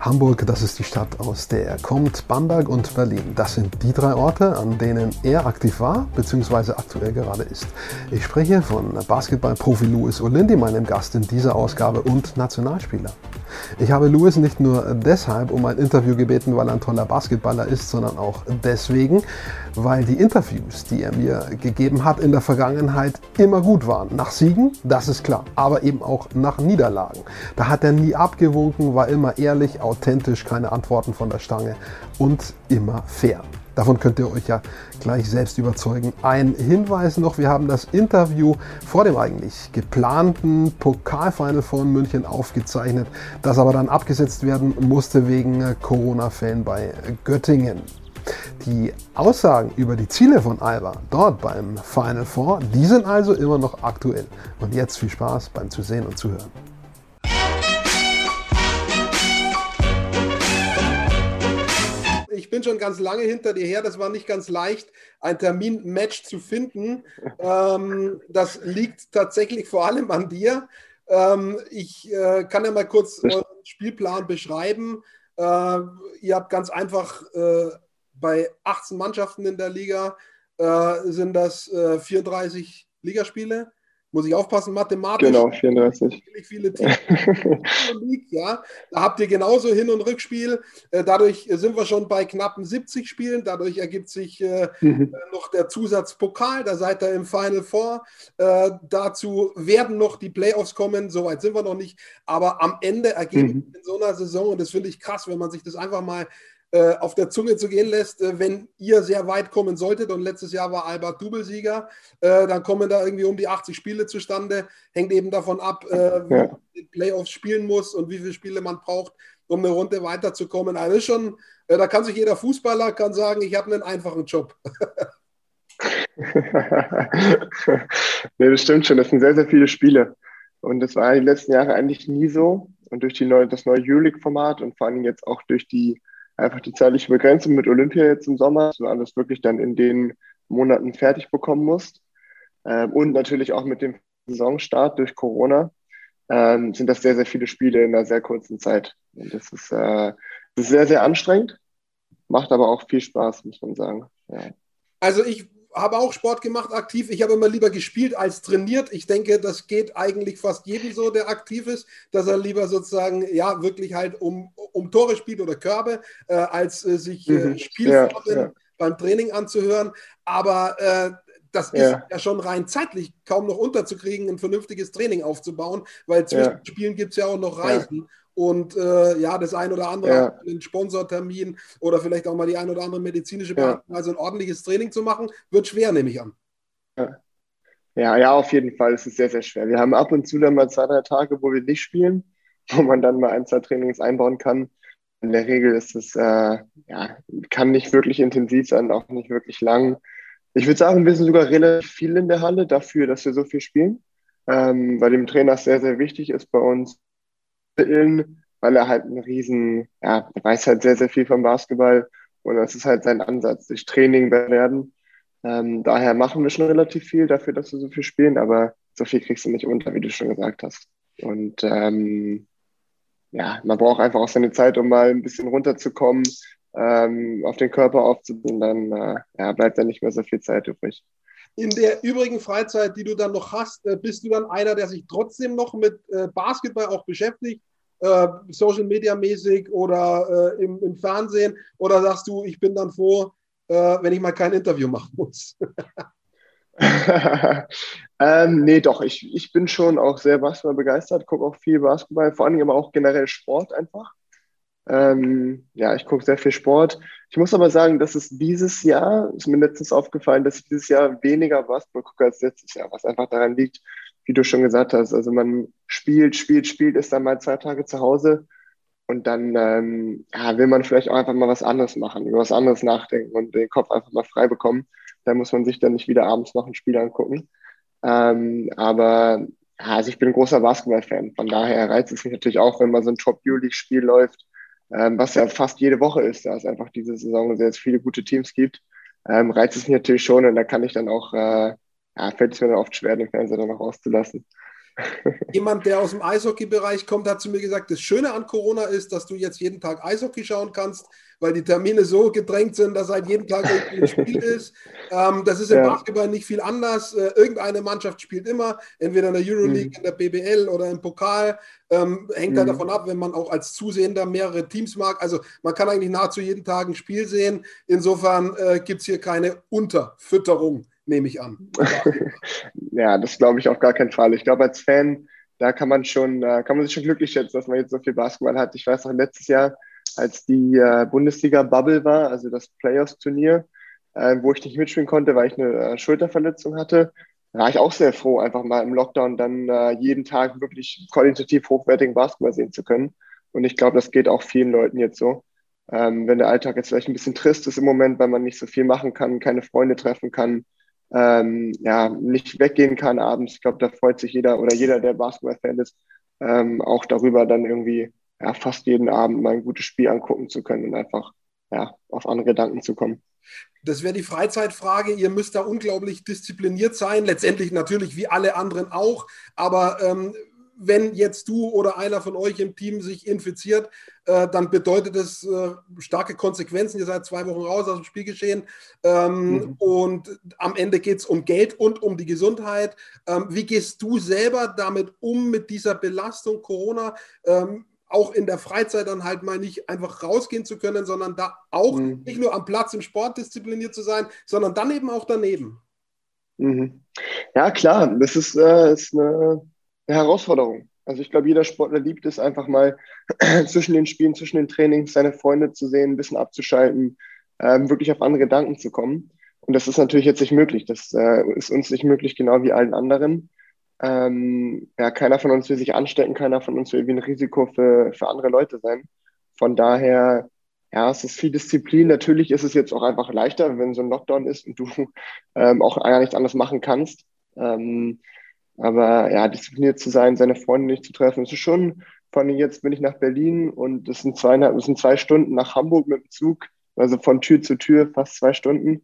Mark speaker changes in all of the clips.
Speaker 1: Hamburg, das ist die Stadt, aus der er kommt. Bamberg und Berlin, das sind die drei Orte, an denen er aktiv war bzw. aktuell gerade ist. Ich spreche von Basketballprofi Louis Olindi, meinem Gast in dieser Ausgabe und Nationalspieler. Ich habe Louis nicht nur deshalb um ein Interview gebeten, weil er ein toller Basketballer ist, sondern auch deswegen, weil die Interviews, die er mir gegeben hat in der Vergangenheit, immer gut waren. Nach Siegen, das ist klar, aber eben auch nach Niederlagen. Da hat er nie abgewunken, war immer ehrlich, authentisch, keine Antworten von der Stange und immer fair. Davon könnt ihr euch ja gleich selbst überzeugen. Ein Hinweis noch, wir haben das Interview vor dem eigentlich geplanten Pokalfinal von München aufgezeichnet, das aber dann abgesetzt werden musste wegen Corona-Fällen bei Göttingen. Die Aussagen über die Ziele von Alba dort beim Final Four, die sind also immer noch aktuell. Und jetzt viel Spaß beim Zusehen und Zuhören. Bin schon ganz lange hinter dir her. Das war nicht ganz leicht, ein Termin-Match zu finden. Ähm, das liegt tatsächlich vor allem an dir. Ähm, ich äh, kann ja mal kurz euren Spielplan beschreiben. Äh, ihr habt ganz einfach äh, bei 18 Mannschaften in der Liga äh, sind das 34 äh, Ligaspiele muss ich aufpassen, mathematisch.
Speaker 2: Genau, 34.
Speaker 1: Viele Teams ja. Da habt ihr genauso Hin- und Rückspiel. Äh, dadurch sind wir schon bei knappen 70 Spielen. Dadurch ergibt sich äh, mhm. Äh, noch der Zusatzpokal. Da seid ihr im Final Four. Dazu werden noch die Playoffs kommen. Soweit sind wir noch nicht. Aber am Ende ergeben mhm. in so einer Saison, und das finde ich krass, wenn man sich das einfach mal äh, auf der Zunge zu gehen lässt, äh, wenn ihr sehr weit kommen solltet und letztes Jahr war Albert Doublesieger, äh, dann kommen da irgendwie um die 80 Spiele zustande. Hängt eben davon ab, äh, wie ja. man die Playoffs spielen muss und wie viele Spiele man braucht, um eine Runde weiterzukommen. Also schon, da kann sich jeder Fußballer kann sagen, ich habe einen einfachen Job.
Speaker 2: nee, das stimmt schon. Das sind sehr, sehr viele Spiele. Und das war die letzten Jahre eigentlich nie so. Und durch die neue, das neue Euroleague-Format und vor allem jetzt auch durch die einfach die zeitliche Begrenzung mit Olympia jetzt im Sommer, dass du alles wirklich dann in den Monaten fertig bekommen musst. Ähm, und natürlich auch mit dem Saisonstart durch Corona ähm, sind das sehr, sehr viele Spiele in einer sehr kurzen Zeit. Und das ist, äh, das ist sehr, sehr anstrengend, macht aber auch viel Spaß, muss man sagen. Ja.
Speaker 1: Also ich habe auch Sport gemacht, aktiv. Ich habe immer lieber gespielt als trainiert. Ich denke, das geht eigentlich fast jedem so, der aktiv ist, dass er lieber sozusagen, ja, wirklich halt um, um Tore spielt oder Körbe, äh, als äh, sich äh, mhm. Spielformen ja, ja. beim Training anzuhören. Aber äh, das ist ja. ja. schon rein zeitlich kaum noch unterzukriegen, ein vernünftiges Training aufzubauen, weil zwischen Spielen gibt es ja auch noch Reisen und äh, ja, das ein oder andere, ja. einen Sponsortermin oder vielleicht auch mal die ein oder andere medizinische Behandlung, ja. also ein ordentliches Training zu machen, wird schwer, nehme ich an.
Speaker 2: Ja. ja, ja, auf jeden Fall. Es ist sehr, sehr schwer. Wir haben ab und zu dann mal zwei, drei Tage, wo wir nicht spielen, wo man dann mal ein, zwei Trainings einbauen kann. In der Regel ist es, äh, ja, kann nicht wirklich intensiv sein, auch nicht wirklich lang. Ich würde sagen, wir sind sogar relativ viel in der Halle dafür, dass wir so viel spielen, ähm, weil dem Trainer sehr, sehr wichtig ist bei uns, weil er halt ein riesen, ja, er weiß halt sehr, sehr viel vom Basketball und das ist halt sein Ansatz, durch Training werden. Ähm, daher machen wir schon relativ viel dafür, dass wir so viel spielen, aber so viel kriegst du nicht unter, wie du schon gesagt hast. Und ähm, ja, man braucht einfach auch seine Zeit, um mal ein bisschen runterzukommen, ähm, auf den Körper aufzubauen, dann äh, ja, bleibt da nicht mehr so viel Zeit übrig.
Speaker 1: In der übrigen Freizeit, die du dann noch hast, äh, bist du dann einer, der sich trotzdem noch mit äh, Basketball auch beschäftigt, äh, Social Media mäßig oder im, im, Fernsehen? Oder sagst du, ich bin dann froh, wenn ich mal kein Interview machen muss?
Speaker 2: ähm, nee, doch, ich, ich bin schon auch sehr Basketball begeistert, gucke auch viel Basketball, vor allem aber auch generell Sport einfach. Ähm, ja, ich gucke sehr viel Sport. Ich muss aber sagen, dass es dieses Jahr, ist mir letztens aufgefallen, dass ich dieses Jahr weniger Basketball gucke als letztes Jahr, was einfach daran liegt, wie du schon gesagt hast. Also man spielt, spielt, spielt, ist dann mal zwei Tage zu Hause und dann ähm, ja, will man vielleicht auch einfach mal was anderes machen, über was anderes nachdenken und den Kopf einfach mal frei bekommen. Da muss man sich dann nicht wieder abends noch ein Spiel angucken. Ähm, aber also ich bin ein großer Basketball-Fan. Von daher reizt es mich natürlich auch, wenn mal so ein Top-U-League-Spiel läuft ähm, was ja fast jede Woche ist, da es einfach diese Saison sehr viele gute Teams gibt, ähm, reizt es mich natürlich schon und da kann ich dann auch, äh, ja, fällt es mir dann oft schwer, den Fernseher dann noch auszulassen.
Speaker 1: Jemand, der aus dem Eishockey-Bereich kommt, hat zu mir gesagt, das Schöne an Corona ist, dass du jetzt jeden Tag Eishockey schauen kannst, weil die Termine so gedrängt sind, dass halt jeden Tag ein Spiel ist. Ähm, das ist im ja. Basketball nicht viel anders. Äh, irgendeine Mannschaft spielt immer, entweder in der Euroleague, mhm. in der BBL oder im Pokal. Ähm, hängt halt mhm. davon ab, wenn man auch als Zusehender mehrere Teams mag. Also man kann eigentlich nahezu jeden Tag ein Spiel sehen. Insofern äh, gibt es hier keine Unterfütterung nehme ich an.
Speaker 2: ja, das glaube ich auf gar keinen Fall. Ich glaube, als Fan, da kann man schon, kann man sich schon glücklich schätzen, dass man jetzt so viel Basketball hat. Ich weiß noch, letztes Jahr, als die äh, Bundesliga-Bubble war, also das Playoffs-Turnier, äh, wo ich nicht mitspielen konnte, weil ich eine äh, Schulterverletzung hatte, war ich auch sehr froh, einfach mal im Lockdown dann jeden Tag wirklich qualitativ hochwertigen Basketball sehen zu können. Und ich glaube, das geht auch vielen Leuten jetzt so. Ähm, wenn der Alltag jetzt vielleicht ein bisschen trist ist im Moment, weil man nicht so viel machen kann, keine Freunde treffen kann, ähm, ja, nicht weggehen kann abends. Ich glaube, da freut sich jeder oder jeder, der Basketball-Fan ist, ähm, auch darüber, dann irgendwie ja, fast jeden Abend mal ein gutes Spiel angucken zu können und einfach ja, auf andere Gedanken zu kommen.
Speaker 1: Das wäre die Freizeitfrage. Ihr müsst da unglaublich diszipliniert sein. Letztendlich natürlich wie alle anderen auch. Aber ähm, wenn jetzt du oder einer von euch im Team sich infiziert, äh, dann bedeutet das äh, starke Konsequenzen. Ihr seid zwei Wochen raus aus dem Spielgeschehen ähm, mhm. und am Ende geht es um Geld und um die Gesundheit. Ähm, wie gehst du selber damit um, mit dieser Belastung Corona? Ähm, auch in der Freizeit dann halt mal nicht einfach rausgehen zu können, sondern da auch mhm. nicht nur am Platz im Sport diszipliniert zu sein, sondern dann eben auch daneben.
Speaker 2: Mhm. Ja, klar, das ist, äh, ist eine Herausforderung. Also ich glaube, jeder Sportler liebt es einfach mal zwischen den Spielen, zwischen den Trainings seine Freunde zu sehen, ein bisschen abzuschalten, ähm, wirklich auf andere Gedanken zu kommen. Und das ist natürlich jetzt nicht möglich. Das äh, ist uns nicht möglich, genau wie allen anderen. Ähm, ja, keiner von uns will sich anstecken, keiner von uns will wie ein Risiko für, für andere Leute sein. Von daher, ja, es ist viel Disziplin. Natürlich ist es jetzt auch einfach leichter, wenn so ein Lockdown ist und du ähm, auch gar nichts anderes machen kannst. Ähm, aber ja, diszipliniert zu sein, seine Freunde nicht zu treffen, ist schon, vor allem jetzt bin ich nach Berlin und das sind zweieinhalb, das sind zwei Stunden nach Hamburg mit dem Zug, also von Tür zu Tür fast zwei Stunden.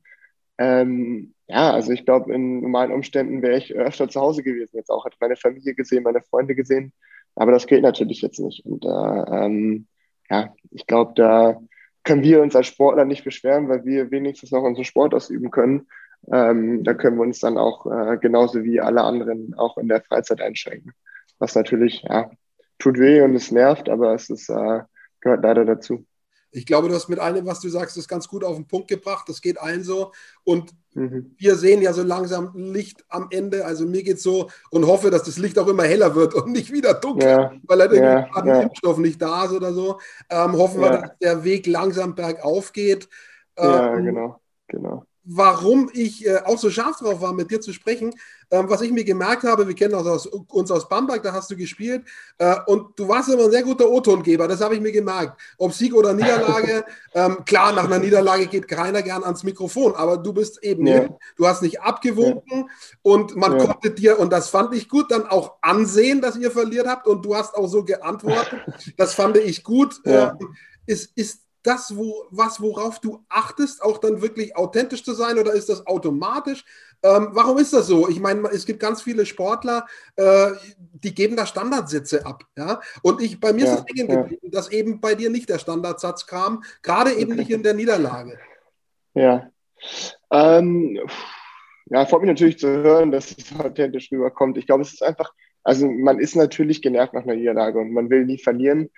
Speaker 2: Ähm, ja, also ich glaube, in normalen Umständen wäre ich öfter zu Hause gewesen. Jetzt auch, hätte meine Familie gesehen, meine Freunde gesehen. Aber das geht natürlich jetzt nicht. Und äh, ähm, ja, ich glaube, da können wir uns als Sportler nicht beschweren, weil wir wenigstens noch unseren Sport ausüben können. Ähm, da können wir uns dann auch äh, genauso wie alle anderen auch in der Freizeit einschränken. Was natürlich, ja, tut weh und es nervt, aber es ist, äh, gehört leider dazu.
Speaker 1: Ich glaube, du hast mit allem, was du sagst, das ganz gut auf den Punkt gebracht. Das geht allen so. Und mhm. wir sehen ja so langsam Licht am Ende. Also mir geht es so und hoffe, dass das Licht auch immer heller wird und nicht wieder dunkel, ja. weil halt irgendwie ja, ja. Impfstoff nicht da ist oder so. Ähm, hoffen wir, dass der Weg langsam bergauf geht.
Speaker 2: Ähm, ja, genau, genau
Speaker 1: warum ich äh, auch so scharf drauf war, mit dir zu sprechen. Ähm, was ich mir gemerkt habe, wir kennen aus, uns aus Bamberg, da hast du gespielt äh, und du warst immer ein sehr guter O-Tongeber, das habe ich mir gemerkt. Ob Sieg oder Niederlage, ähm, klar, nach einer Niederlage geht keiner gern ans Mikrofon, aber du bist eben ja. hin, du hast nicht abgewunken ja. und man ja. konnte dir, und das fand ich gut, dann auch ansehen, dass ihr verliert habt und du hast auch so geantwortet. Das fand ich gut. Ähm, ist, ist das, wo, was, worauf du achtest, auch dann wirklich authentisch zu sein oder ist das automatisch? Ähm, warum ist das so? Ich meine, es gibt ganz viele Sportler, äh, die geben da Standardsitze ab. Ja? Und ich, bei mir ja, ist es hängen geblieben, ja. dass eben bei dir nicht der Standardsatz kam, gerade eben okay. nicht in der Niederlage.
Speaker 2: Ja. Ähm, ja, freut mich natürlich zu hören, dass es authentisch rüberkommt. Ich glaube, es ist einfach, also man ist natürlich genervt nach einer Niederlage und man will nie verlieren.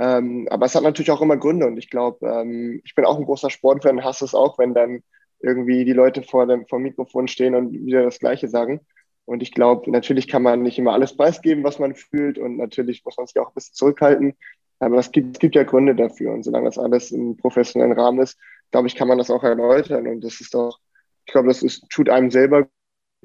Speaker 2: Ähm, aber es hat natürlich auch immer Gründe und ich glaube, ähm, ich bin auch ein großer Sportfan, hasse es auch, wenn dann irgendwie die Leute vor dem, vor dem Mikrofon stehen und wieder das Gleiche sagen. Und ich glaube, natürlich kann man nicht immer alles preisgeben, was man fühlt und natürlich muss man sich auch ein bisschen zurückhalten. Aber es gibt, es gibt ja Gründe dafür und solange das alles im professionellen Rahmen ist, glaube ich, kann man das auch erläutern und das ist doch, ich glaube, das ist, tut einem selber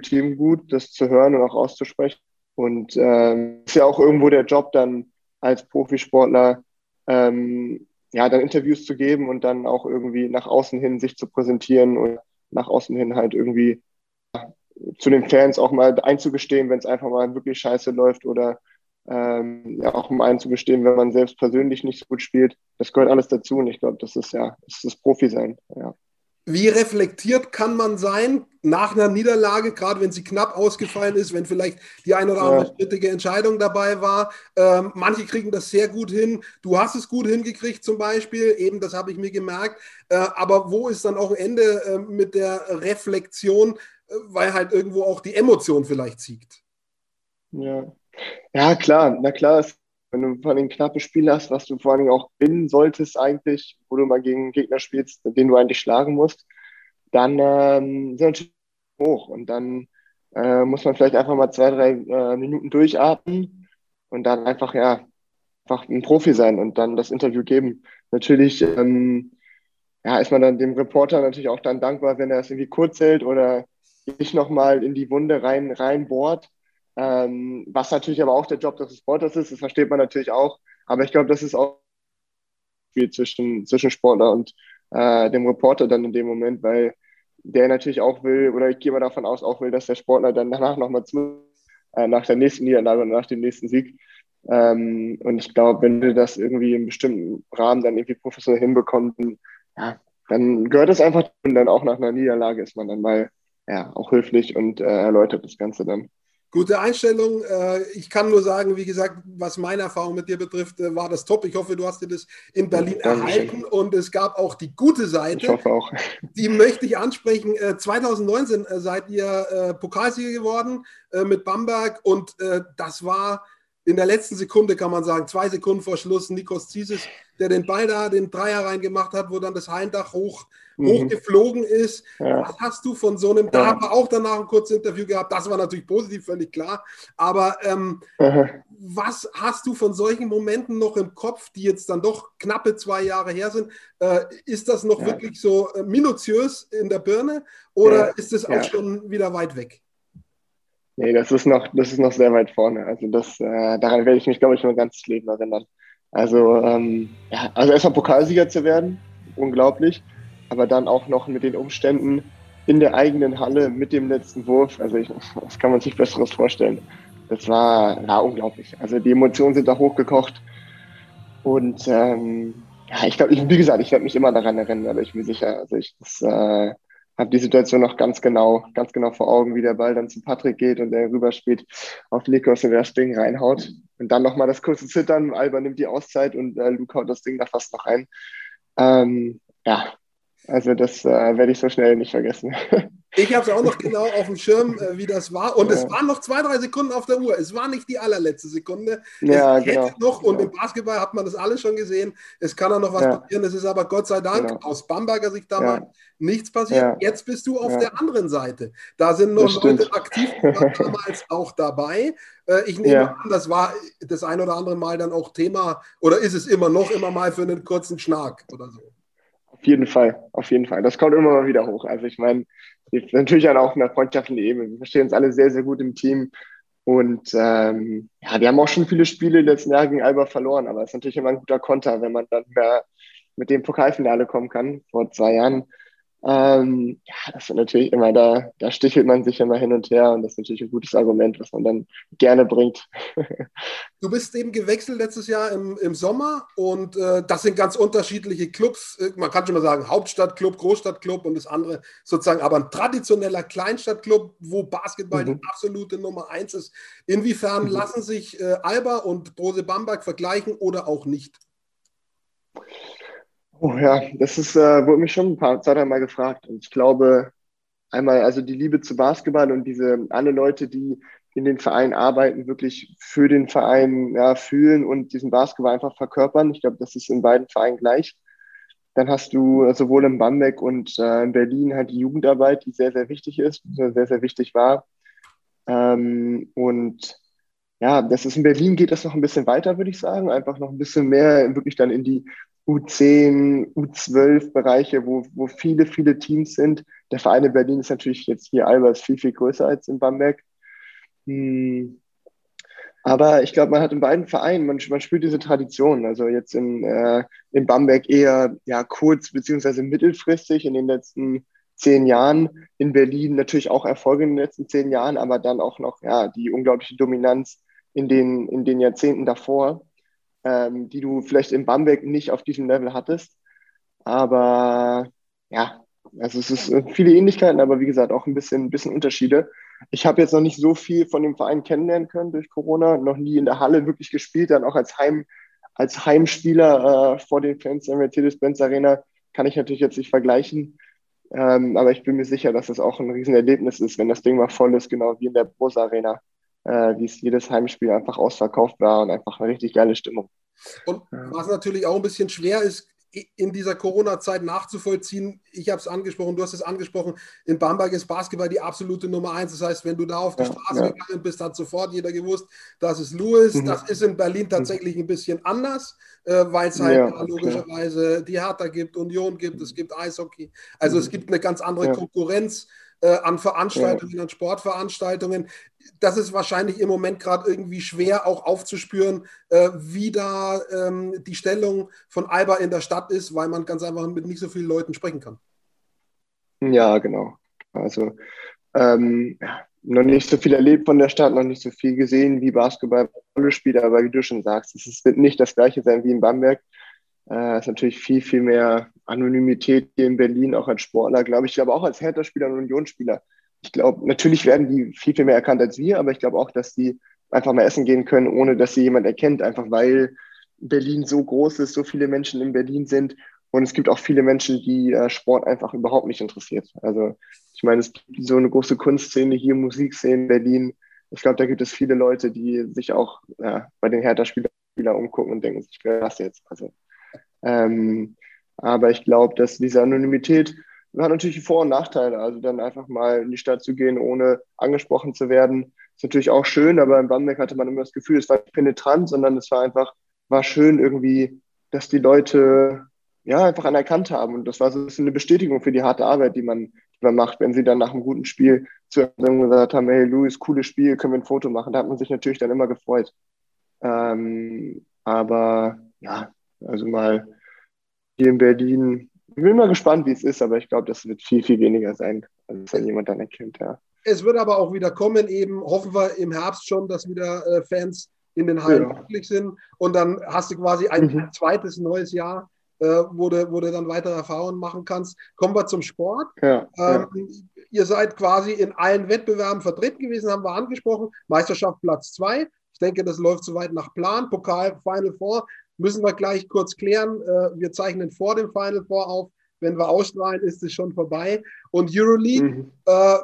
Speaker 2: Team gut, das zu hören und auch auszusprechen. Und ähm, ist ja auch irgendwo der Job dann, als Profisportler ähm, ja, dann Interviews zu geben und dann auch irgendwie nach außen hin sich zu präsentieren und nach außen hin halt irgendwie zu den Fans auch mal einzugestehen, wenn es einfach mal wirklich scheiße läuft oder ähm, ja auch mal einzugestehen, wenn man selbst persönlich nicht so gut spielt. Das gehört alles dazu und ich glaube, das ist ja, das ist das Profi sein. Ja.
Speaker 1: Wie reflektiert kann man sein? nach einer Niederlage, gerade wenn sie knapp ausgefallen ist, wenn vielleicht die ein oder andere ja. strittige Entscheidung dabei war. Ähm, manche kriegen das sehr gut hin. Du hast es gut hingekriegt zum Beispiel, eben das habe ich mir gemerkt. Äh, aber wo ist dann auch ein Ende äh, mit der Reflexion, äh, weil halt irgendwo auch die Emotion vielleicht siegt?
Speaker 2: Ja, ja klar, na klar, wenn du vor allem knappes Spiel hast, was du vor allem auch gewinnen solltest eigentlich, wo du mal gegen Gegner spielst, den du eigentlich schlagen musst, dann ähm, sind natürlich hoch und dann äh, muss man vielleicht einfach mal zwei, drei äh, Minuten durchatmen und dann einfach, ja, einfach ein Profi sein und dann das Interview geben. Natürlich ähm, ja, ist man dann dem Reporter natürlich auch dann dankbar, wenn er es irgendwie kurz hält oder nicht nochmal in die Wunde rein, reinbohrt. Ähm, was natürlich aber auch der Job des Reporters ist, das versteht man natürlich auch. Aber ich glaube, das ist auch viel zwischen, zwischen Sportler und äh, dem Reporter dann in dem Moment, weil der natürlich auch will, oder ich gehe mal davon aus, auch will, dass der Sportler dann danach nochmal zu, äh, nach der nächsten Niederlage und nach dem nächsten Sieg. Ähm, und ich glaube, wenn du das irgendwie im bestimmten Rahmen dann irgendwie professionell hinbekommst, ja, dann gehört es einfach und dann auch nach einer Niederlage ist man dann mal ja, auch höflich und äh, erläutert das Ganze dann.
Speaker 1: Gute Einstellung. Äh, ich kann nur sagen, wie gesagt, was meine Erfahrung mit dir betrifft, äh, war das top. Ich hoffe, du hast dir das in Berlin ja, erhalten und es gab auch die gute Seite.
Speaker 2: Ich hoffe auch.
Speaker 1: Die möchte ich ansprechen. 2019 äh, seid ihr Pokalsieger geworden mit Bamberg und das war in der letzten Sekunde, kann man sagen, zwei Sekunden vor Schluss, Nikos Zisis, der den Ball da, den Dreier reingemacht hat, wo dann das Heindach hoch, mhm. hochgeflogen ist. Ja. Was hast du von so einem, da haben wir auch danach ein kurzes Interview gehabt, das war natürlich positiv, völlig klar, aber ähm, was hast du von solchen Momenten noch im Kopf, die jetzt dann doch knappe zwei Jahre her sind? Äh, ist das noch ja. wirklich so äh, minutiös in der Birne oder ja. ist es auch schon wieder weit weg?
Speaker 2: Nee, das ist noch, das ist noch sehr weit vorne. Also das, äh, daran werde ich mich, glaube ich, mein ganzes Leben erinnern. Also, ähm, ja, also erstmal Pokalsieger zu werden, unglaublich. Aber dann auch noch mit den Umständen in der eigenen Halle mit dem letzten Wurf. Also ich, das kann man sich Besseres vorstellen. Das war ja, unglaublich. Also die Emotionen sind da hochgekocht. Und ähm, ja, ich glaube, wie gesagt, ich werde mich immer daran erinnern, aber ich bin sicher. Also ich, äh, habe die Situation noch ganz genau, ganz genau vor Augen, wie der Ball dann zu Patrick geht und der rüberspielt auf Nikos und der das Ding reinhaut. Und dann nochmal das kurze Zittern, Alba nimmt die Auszeit und äh, Luke haut das Ding da fast noch rein. Ähm, ja, also das äh, werde ich so schnell nicht vergessen.
Speaker 1: Ich habe es auch noch genau auf dem Schirm, äh, wie das war. Und ja. es waren noch zwei, drei Sekunden auf der Uhr. Es war nicht die allerletzte Sekunde.
Speaker 2: Ja,
Speaker 1: es
Speaker 2: genau.
Speaker 1: noch, und im Basketball hat man das alles schon gesehen. Es kann auch noch was ja. passieren. Es ist aber Gott sei Dank genau. aus Bamberger Sicht damals ja. nichts passiert. Jetzt bist du auf der anderen Seite. Da sind noch Leute aktiv, damals auch dabei. Äh, ich nehme an, das war das ein oder andere Mal dann auch Thema oder ist es immer noch immer mal für einen kurzen Schnack oder so.
Speaker 2: Auf jeden Fall, auf jeden Fall. Das kommt immer mal wieder hoch. Also ich meine, natürlich auch eine freundschaftliche Ebene. Wir verstehen uns alle sehr, sehr gut im Team. Und ähm, ja, wir haben auch schon viele Spiele letzten Jahr gegen Alba verloren, aber es ist natürlich immer ein guter Konter, wenn man dann mit dem Pokalfinale kommen kann, vor zwei Jahren. Ähm, ja, das ist natürlich immer da, da stichelt man sich immer hin und her und das ist natürlich ein gutes Argument, was man dann gerne bringt.
Speaker 1: du bist eben gewechselt letztes Jahr im, im Sommer und äh, das sind ganz unterschiedliche Clubs. Äh, man kann schon mal sagen, Hauptstadtclub, Großstadtclub und das andere sozusagen aber ein traditioneller Kleinstadtclub, wo Basketball mhm. die absolute Nummer eins ist. Inwiefern mhm. lassen sich äh, Alba und Brose Bamberg vergleichen oder auch nicht?
Speaker 2: Oh ja, das ist, äh, wurde mich schon ein paar Zeit einmal gefragt. Und ich glaube, einmal, also die Liebe zu Basketball und diese, alle Leute, die in den Verein arbeiten, wirklich für den Verein ja, fühlen und diesen Basketball einfach verkörpern. Ich glaube, das ist in beiden Vereinen gleich. Dann hast du sowohl in Bamberg und äh, in Berlin halt die Jugendarbeit, die sehr, sehr wichtig ist, sehr, sehr wichtig war. Ähm, und ja, das ist in Berlin geht das noch ein bisschen weiter, würde ich sagen. Einfach noch ein bisschen mehr wirklich dann in die U10, U12 Bereiche, wo, wo viele, viele Teams sind. Der Verein in Berlin ist natürlich jetzt hier Albers viel, viel größer als in Bamberg. Hm. Aber ich glaube, man hat in beiden Vereinen, man, man spürt diese Tradition. Also jetzt in, äh, in Bamberg eher ja, kurz- beziehungsweise mittelfristig in den letzten zehn Jahren. In Berlin natürlich auch Erfolge in den letzten zehn Jahren, aber dann auch noch ja, die unglaubliche Dominanz in den, in den Jahrzehnten davor ähm, die du vielleicht in Bamberg nicht auf diesem Level hattest. Aber ja, also es ist äh, viele Ähnlichkeiten, aber wie gesagt auch ein bisschen, bisschen Unterschiede. Ich habe jetzt noch nicht so viel von dem Verein kennenlernen können durch Corona, noch nie in der Halle wirklich gespielt, dann auch als, Heim, als Heimspieler äh, vor den Fans der Mercedes-Benz Arena kann ich natürlich jetzt nicht vergleichen. Ähm, aber ich bin mir sicher, dass es auch ein Riesenerlebnis ist, wenn das Ding mal voll ist, genau wie in der Bros Arena, äh, wie es jedes Heimspiel einfach ausverkauft war und einfach eine richtig geile Stimmung.
Speaker 1: Und was natürlich auch ein bisschen schwer ist, in dieser Corona-Zeit nachzuvollziehen. Ich habe es angesprochen, du hast es angesprochen. In Bamberg ist Basketball die absolute Nummer eins. Das heißt, wenn du da auf die ja, Straße ja. gegangen bist, hat sofort jeder gewusst, das ist Louis. Mhm. Das ist in Berlin mhm. tatsächlich ein bisschen anders, äh, weil es halt ja, logischerweise die Hertha gibt, Union gibt, es gibt Eishockey. Also mhm. es gibt eine ganz andere Konkurrenz äh, an Veranstaltungen, an Sportveranstaltungen. Das ist wahrscheinlich im Moment gerade irgendwie schwer auch aufzuspüren, äh, wie da ähm, die Stellung von Alba in der Stadt ist, weil man ganz einfach mit nicht so vielen Leuten sprechen kann.
Speaker 2: Ja, genau. Also ähm, noch nicht so viel erlebt von der Stadt, noch nicht so viel gesehen, wie Basketball Rolle spielt, aber wie du schon sagst, es wird nicht das gleiche sein wie in Bamberg. Äh, ist natürlich viel, viel mehr Anonymität hier in Berlin, auch als Sportler, glaube ich, aber auch als Hertha-Spieler und Unionsspieler. Ich glaube, natürlich werden die viel, viel mehr erkannt als wir, aber ich glaube auch, dass die einfach mal essen gehen können, ohne dass sie jemand erkennt, einfach weil Berlin so groß ist, so viele Menschen in Berlin sind. Und es gibt auch viele Menschen, die äh, Sport einfach überhaupt nicht interessiert. Also ich meine, es gibt so eine große Kunstszene hier, Musikszene in Berlin. Ich glaube, da gibt es viele Leute, die sich auch ja, bei den Hertha-Spielern umgucken und denken, ich will das jetzt. Also ähm, aber ich glaube, dass diese Anonymität hat natürlich Vor- und Nachteile. Also dann einfach mal in die Stadt zu gehen, ohne angesprochen zu werden, ist natürlich auch schön, aber in Bamberg hatte man immer das Gefühl, es war nicht penetrant, sondern es war einfach, war schön irgendwie, dass die Leute ja einfach anerkannt haben. Und das war so eine Bestätigung für die harte Arbeit, die man, die man macht, wenn sie dann nach einem guten Spiel zu einem gesagt haben, hey Luis, cooles Spiel, können wir ein Foto machen. Da hat man sich natürlich dann immer gefreut. Ähm, aber ja, also mal hier in Berlin. Ich bin mal gespannt, wie es ist, aber ich glaube, das wird viel, viel weniger sein, als wenn jemand dann erkennt, ja.
Speaker 1: Es wird aber auch wieder kommen, eben hoffen wir im Herbst schon, dass wieder äh, Fans in den Hallen ja. möglich sind. Und dann hast du quasi ein mhm. zweites neues Jahr, äh, wo, du, wo du dann weitere Erfahrungen machen kannst. Kommen wir zum Sport. Ja, ähm, ja. Ihr seid quasi in allen Wettbewerben vertreten gewesen, haben wir angesprochen. Meisterschaft Platz zwei. Ich denke, das läuft soweit nach Plan. Pokal Final Four müssen wir gleich kurz klären. Äh, wir zeichnen vor dem Final Four auf. Wenn wir ausstrahlen, ist es schon vorbei. Und Euroleague mhm. äh,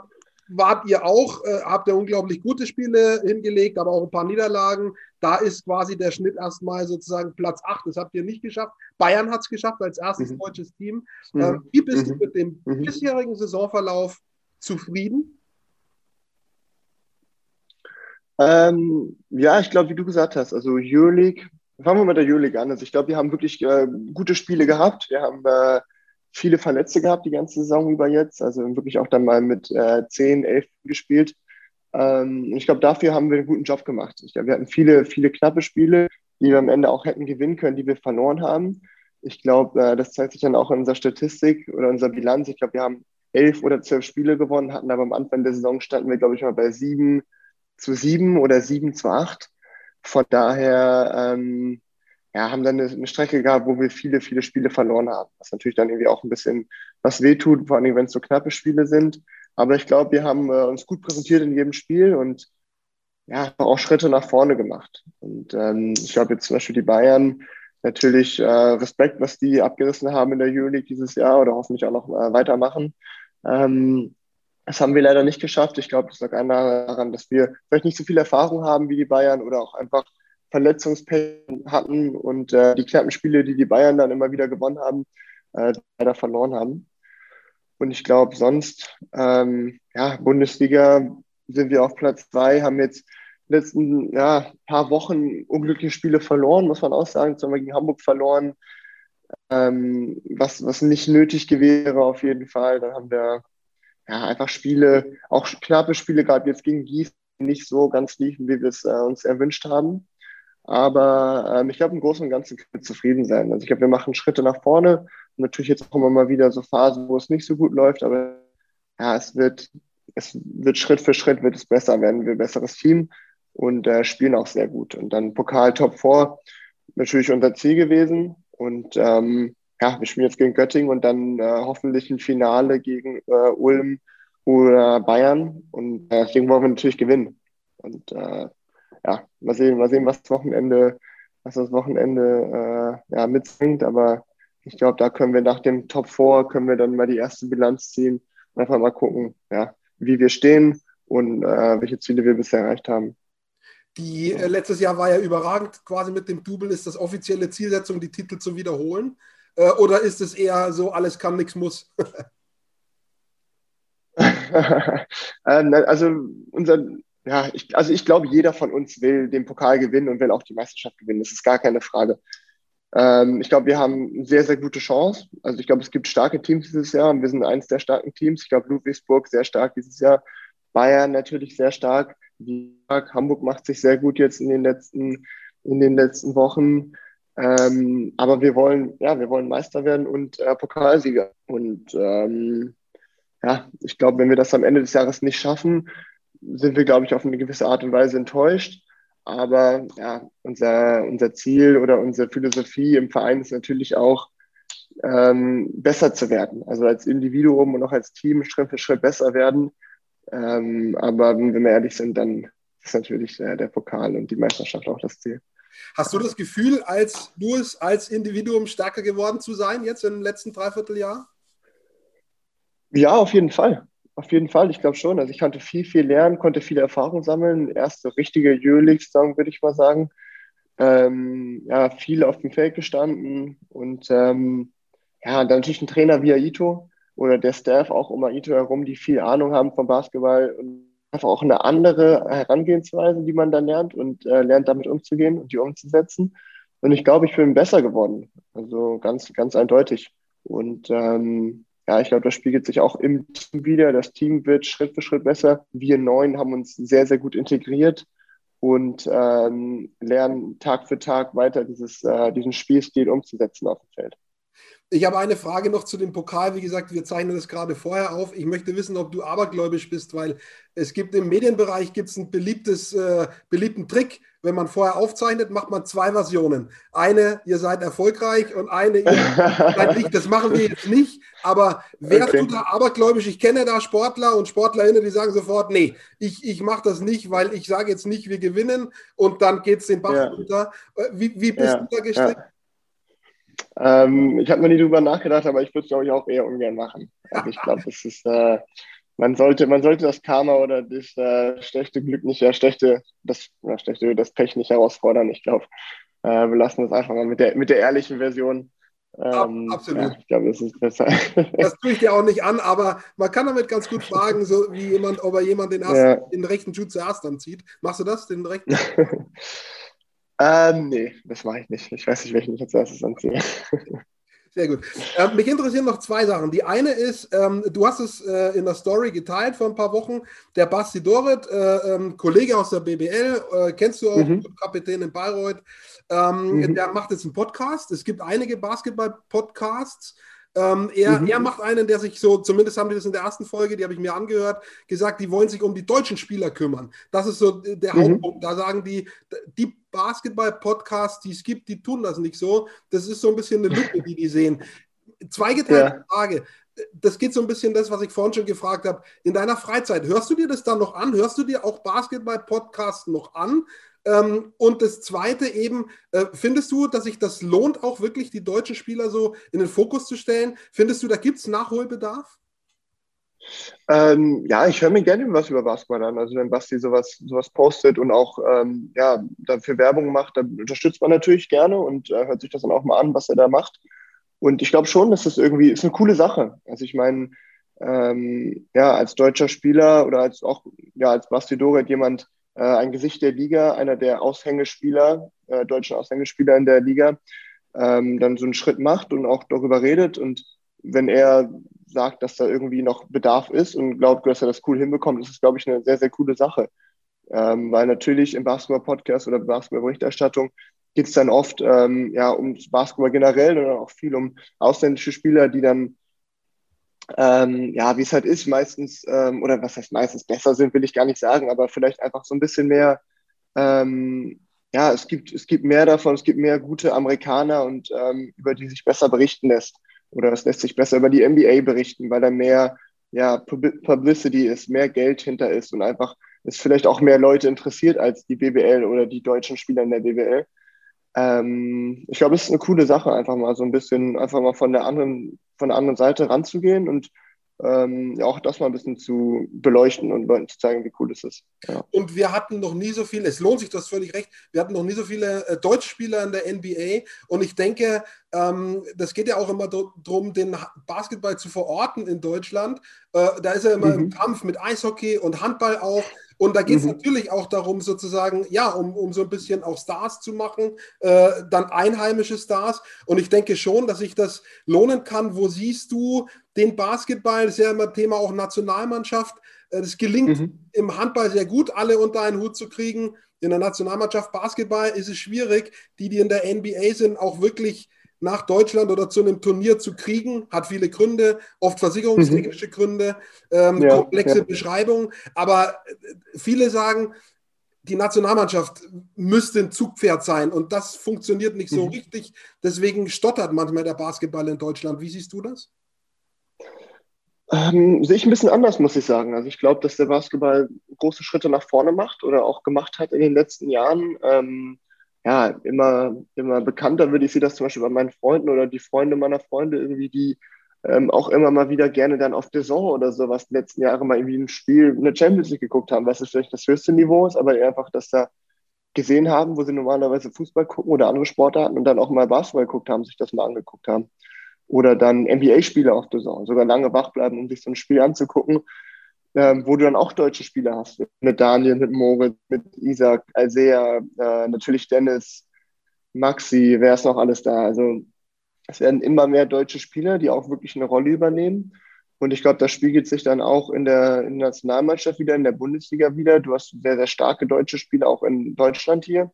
Speaker 1: wart ihr auch, äh, habt ihr unglaublich gute Spiele hingelegt, aber auch ein paar Niederlagen. Da ist quasi der Schnitt erstmal sozusagen Platz 8. Das habt ihr nicht geschafft. Bayern hat es geschafft als erstes mhm. deutsches Team. Mhm. Äh, wie bist du mhm. mit dem mhm. bisherigen Saisonverlauf zufrieden?
Speaker 2: Ähm, ja, ich glaube, wie du gesagt hast, also Euroleague Fangen wir mit der Euroleague an. Also ich glaube, wir haben wirklich äh, gute Spiele gehabt. Wir haben äh, viele Verletzte gehabt die ganze Saison über jetzt. Also wirklich auch dann mal mit äh, 10, 11 gespielt. Ähm, ich glaube, dafür haben wir einen guten Job gemacht. Ich glaube, wir hatten viele, viele knappe Spiele, die wir am Ende auch hätten gewinnen können, die wir verloren haben. Ich glaube, äh, das zeigt sich dann auch in unserer Statistik oder unserer Bilanz. Ich glaube, wir haben elf oder zwölf Spiele gewonnen, hatten aber am Anfang der Saison standen wir, glaube ich, mal bei sieben zu sieben oder sieben zu acht. Von daher ähm, ja, haben dann eine, Strecke gehabt, wo wir viele, viele Spiele verloren haben. Was natürlich dann irgendwie auch ein bisschen was wehtut, vor allem wenn es so knappe Spiele sind. Aber ich glaube, wir haben äh, uns gut präsentiert in jedem Spiel und ja, auch Schritte nach vorne gemacht. Und ähm, ich glaube jetzt zum Beispiel die Bayern, natürlich äh, Respekt, was die abgerissen haben in der Euroleague dieses Jahr oder hoffentlich auch noch äh, weitermachen. Ähm, das haben wir leider nicht geschafft. Ich glaube, das lag einmal daran, dass wir vielleicht nicht so viel Erfahrung haben wie die Bayern oder auch einfach Verletzungspech hatten und äh, die knappen Spiele, die die Bayern dann immer wieder gewonnen haben, äh, leider verloren haben. Und ich glaube, sonst, ähm, ja, Bundesliga sind wir auf Platz zwei, haben jetzt letzten ja, paar Wochen unglückliche Spiele verloren, muss man auch sagen. Zum Beispiel gegen Hamburg verloren, ähm, was, was nicht nötig gewesen wäre auf jeden Fall. Dann haben wir ja, einfach Spiele, auch knappe Spiele gab jetzt gegen Gießen nicht so ganz liefen, wie wir es äh, uns erwünscht haben. Aber ähm, ich glaube, im Großen und Ganzen können wir zufrieden sein. Also ich glaube, wir machen Schritte nach vorne. Natürlich jetzt auch immer mal wieder so Phasen, wo es nicht so gut läuft, aber ja, es wird, es wird Schritt für Schritt wird es besser, werden wir ein besseres Team und äh, spielen auch sehr gut. Und dann Pokal Top 4, natürlich unser Ziel gewesen. Und ähm, ja, wir spielen jetzt gegen Göttingen und dann äh, hoffentlich ein Finale gegen äh, Ulm oder Bayern. Und äh, deswegen wollen wir natürlich gewinnen. Und äh, ja, mal sehen, mal sehen, was das Wochenende, was das Wochenende äh, ja, mitbringt. Aber ich glaube, da können wir nach dem Top 4 können wir dann mal die erste Bilanz ziehen und einfach mal gucken, ja, wie wir stehen und äh, welche Ziele wir bisher erreicht haben.
Speaker 1: Die letztes Jahr war ja überragend, quasi mit dem Double. Ist das offizielle Zielsetzung, die Titel zu wiederholen? Äh, oder ist es eher so, alles kann, nichts muss?
Speaker 2: ähm, also unser, ja, ich, also ich glaube, jeder von uns will den Pokal gewinnen und will auch die Meisterschaft gewinnen. Das ist gar keine Frage. Ähm, ich glaube, wir haben eine sehr, sehr gute Chance. Also ich glaube, es gibt starke Teams dieses Jahr wir sind eines der starken Teams. Ich glaube, Ludwigsburg sehr stark dieses Jahr. Bayern natürlich sehr stark. Hamburg macht sich sehr gut jetzt in den letzten, in den letzten Wochen. Ähm, aber wir wollen, ja, wir wollen Meister werden und äh, Pokalsieger. Und ähm, ja, ich glaube, wenn wir das am Ende des Jahres nicht schaffen, sind wir, glaube ich, auf eine gewisse Art und Weise enttäuscht. Aber ja, unser, unser Ziel oder unsere Philosophie im Verein ist natürlich auch, ähm, besser zu werden. Also als Individuum und auch als Team Schritt für Schritt besser werden. Ähm, aber wenn wir ehrlich sind, dann ist natürlich äh, der Pokal und die Meisterschaft auch das Ziel.
Speaker 1: Hast du das Gefühl, als Louis als Individuum stärker geworden zu sein, jetzt im letzten Dreivierteljahr?
Speaker 2: Ja, auf jeden Fall. Auf jeden Fall, ich glaube schon. Also ich konnte viel, viel lernen, konnte viele Erfahrungen sammeln. Erste richtige Euroleague-Saison, würde ich mal sagen. Ähm, ja, viel auf dem Feld gestanden und ähm, ja, dann natürlich ein Trainer wie Aito oder der Staff auch um Aito herum, die viel Ahnung haben vom Basketball und einfach auch eine andere Herangehensweise, die man dann lernt und äh, lernt damit umzugehen und die umzusetzen. Und ich glaube, ich bin besser geworden. Also ganz, ganz eindeutig. Und ähm, ja, ich glaube, das spiegelt sich auch im Team wieder. Das Team wird Schritt für Schritt besser. Wir neun haben uns sehr, sehr gut integriert und ähm, lernen Tag für Tag weiter dieses, äh, diesen Spielstil umzusetzen auf dem Feld.
Speaker 1: Ich habe eine Frage noch zu dem Pokal. Wie gesagt, wir zeichnen das gerade vorher auf. Ich möchte wissen, ob du abergläubisch bist, weil es gibt im Medienbereich gibt's einen beliebtes, äh, beliebten Trick. Wenn man vorher aufzeichnet, macht man zwei Versionen. Eine, ihr seid erfolgreich und eine, ihr seid nicht. Das machen wir jetzt nicht. Aber wärst okay. du da abergläubisch? Ich kenne da Sportler und Sportlerinnen, die sagen sofort, nee, ich, ich mache das nicht, weil ich sage jetzt nicht, wir gewinnen und dann geht es den Bach ja. runter. Äh, wie, wie bist ja. du da gestrickt? Ja.
Speaker 2: Ähm, ich habe noch nie drüber nachgedacht, aber ich würde es, glaube ich, auch eher ungern machen. Also ich glaube, das ist, äh, man sollte, man sollte das Karma oder das äh, schlechte Glück nicht, ja, schlechte, das, ja, schlechte, das Pech nicht herausfordern. Ich glaube, äh, wir lassen das einfach mal mit der, mit der ehrlichen Version.
Speaker 1: Ähm, Absolut. Ja, ich glaube, das ist besser. Das tue ich dir auch nicht an, aber man kann damit ganz gut fragen, so wie jemand, ob er jemand den, ersten, ja. den rechten Schuh zuerst anzieht. Machst du das, den rechten?
Speaker 2: Ähm, nee, das mache ich nicht. Ich weiß nicht, welchen ich als erstes anziehe.
Speaker 1: Sehr gut. Ähm, mich interessieren noch zwei Sachen. Die eine ist, ähm, du hast es äh, in der Story geteilt vor ein paar Wochen. Der Basti Dorit, äh, ähm, Kollege aus der BBL, äh, kennst du auch, mhm. Kapitän in Bayreuth, ähm, mhm. der macht jetzt einen Podcast. Es gibt einige Basketball-Podcasts. Ähm, er, mhm. er macht einen, der sich so, zumindest haben die das in der ersten Folge, die habe ich mir angehört, gesagt, die wollen sich um die deutschen Spieler kümmern. Das ist so der mhm. Hauptpunkt. Da sagen die, die Basketball-Podcasts, die es gibt, die tun das nicht so. Das ist so ein bisschen eine Lücke, die die sehen. Zweigeteilte ja. Frage. Das geht so ein bisschen das, was ich vorhin schon gefragt habe. In deiner Freizeit, hörst du dir das dann noch an? Hörst du dir auch Basketball-Podcasts noch an? Ähm, und das Zweite eben, äh, findest du, dass sich das lohnt, auch wirklich die deutschen Spieler so in den Fokus zu stellen? Findest du, da gibt es Nachholbedarf?
Speaker 2: Ähm, ja, ich höre mir gerne was über Basketball an. Also wenn Basti sowas, sowas postet und auch ähm, ja, dafür Werbung macht, dann unterstützt man natürlich gerne und äh, hört sich das dann auch mal an, was er da macht. Und ich glaube schon, dass das irgendwie ist eine coole Sache. Also ich meine, ähm, ja, als deutscher Spieler oder als auch ja, als Basti Doret jemand, ein Gesicht der Liga, einer der Aushängespieler, äh, deutschen Aushängespieler in der Liga, ähm, dann so einen Schritt macht und auch darüber redet. Und wenn er sagt, dass da irgendwie noch Bedarf ist und glaubt, dass er das cool hinbekommt, ist es, glaube ich, eine sehr, sehr coole Sache. Ähm, weil natürlich im Basketball-Podcast oder Basketball-Berichterstattung geht es dann oft ähm, ja, um Basketball generell oder auch viel um ausländische Spieler, die dann ähm, ja, wie es halt ist, meistens, ähm, oder was heißt meistens besser sind, will ich gar nicht sagen, aber vielleicht einfach so ein bisschen mehr, ähm, ja, es gibt, es gibt mehr davon, es gibt mehr gute Amerikaner und ähm, über die sich besser berichten lässt. Oder es lässt sich besser über die NBA berichten, weil da mehr ja, Publicity ist, mehr Geld hinter ist und einfach es vielleicht auch mehr Leute interessiert als die BBL oder die deutschen Spieler in der BBL. Ähm, ich glaube, es ist eine coole Sache, einfach mal so ein bisschen, einfach mal von der anderen, von der anderen Seite ranzugehen und ähm, auch das mal ein bisschen zu beleuchten und Leuten zu zeigen, wie cool es ist.
Speaker 1: Ja. Und wir hatten noch nie so viele, es lohnt sich, du hast völlig recht, wir hatten noch nie so viele äh, Deutschspieler in der NBA und ich denke, ähm, das geht ja auch immer darum, den Basketball zu verorten in Deutschland. Äh, da ist er immer mhm. im Kampf mit Eishockey und Handball auch. Und da geht es mhm. natürlich auch darum, sozusagen, ja, um, um so ein bisschen auch Stars zu machen, äh, dann einheimische Stars. Und ich denke schon, dass sich das lohnen kann. Wo siehst du den Basketball? Das ist ja immer Thema auch Nationalmannschaft. Es äh, gelingt mhm. im Handball sehr gut, alle unter einen Hut zu kriegen. In der Nationalmannschaft Basketball ist es schwierig, die, die in der NBA sind, auch wirklich nach Deutschland oder zu einem Turnier zu kriegen, hat viele Gründe, oft versicherungstechnische mhm. Gründe, ähm, ja, komplexe ja. Beschreibungen. Aber äh, viele sagen, die Nationalmannschaft müsste ein Zugpferd sein und das funktioniert nicht so mhm. richtig. Deswegen stottert manchmal der Basketball in Deutschland. Wie siehst du das?
Speaker 2: Ähm, sehe ich ein bisschen anders, muss ich sagen. Also ich glaube, dass der Basketball große Schritte nach vorne macht oder auch gemacht hat in den letzten Jahren. Ähm, ja, immer, immer bekannter würde ich sie das zum Beispiel bei meinen Freunden oder die Freunde meiner Freunde irgendwie, die ähm, auch immer mal wieder gerne dann auf Saison oder sowas die letzten Jahre mal irgendwie ein Spiel, eine Champions League geguckt haben, was vielleicht das höchste Niveau ist, aber einfach, dass da gesehen haben, wo sie normalerweise Fußball gucken oder andere Sportarten und dann auch mal Basketball geguckt haben, sich das mal angeguckt haben. Oder dann NBA-Spiele auf Saison, sogar lange wach bleiben, um sich so ein Spiel anzugucken ähm, wo du dann auch deutsche Spieler hast. Mit Daniel, mit Moritz, mit Isaac, Alsea, äh, natürlich Dennis, Maxi, wer ist noch alles da? Also es werden immer mehr deutsche Spieler, die auch wirklich eine Rolle übernehmen. Und ich glaube, das spiegelt sich dann auch in der, in der Nationalmannschaft wieder, in der Bundesliga wieder. Du hast sehr, sehr starke deutsche Spieler auch in Deutschland hier.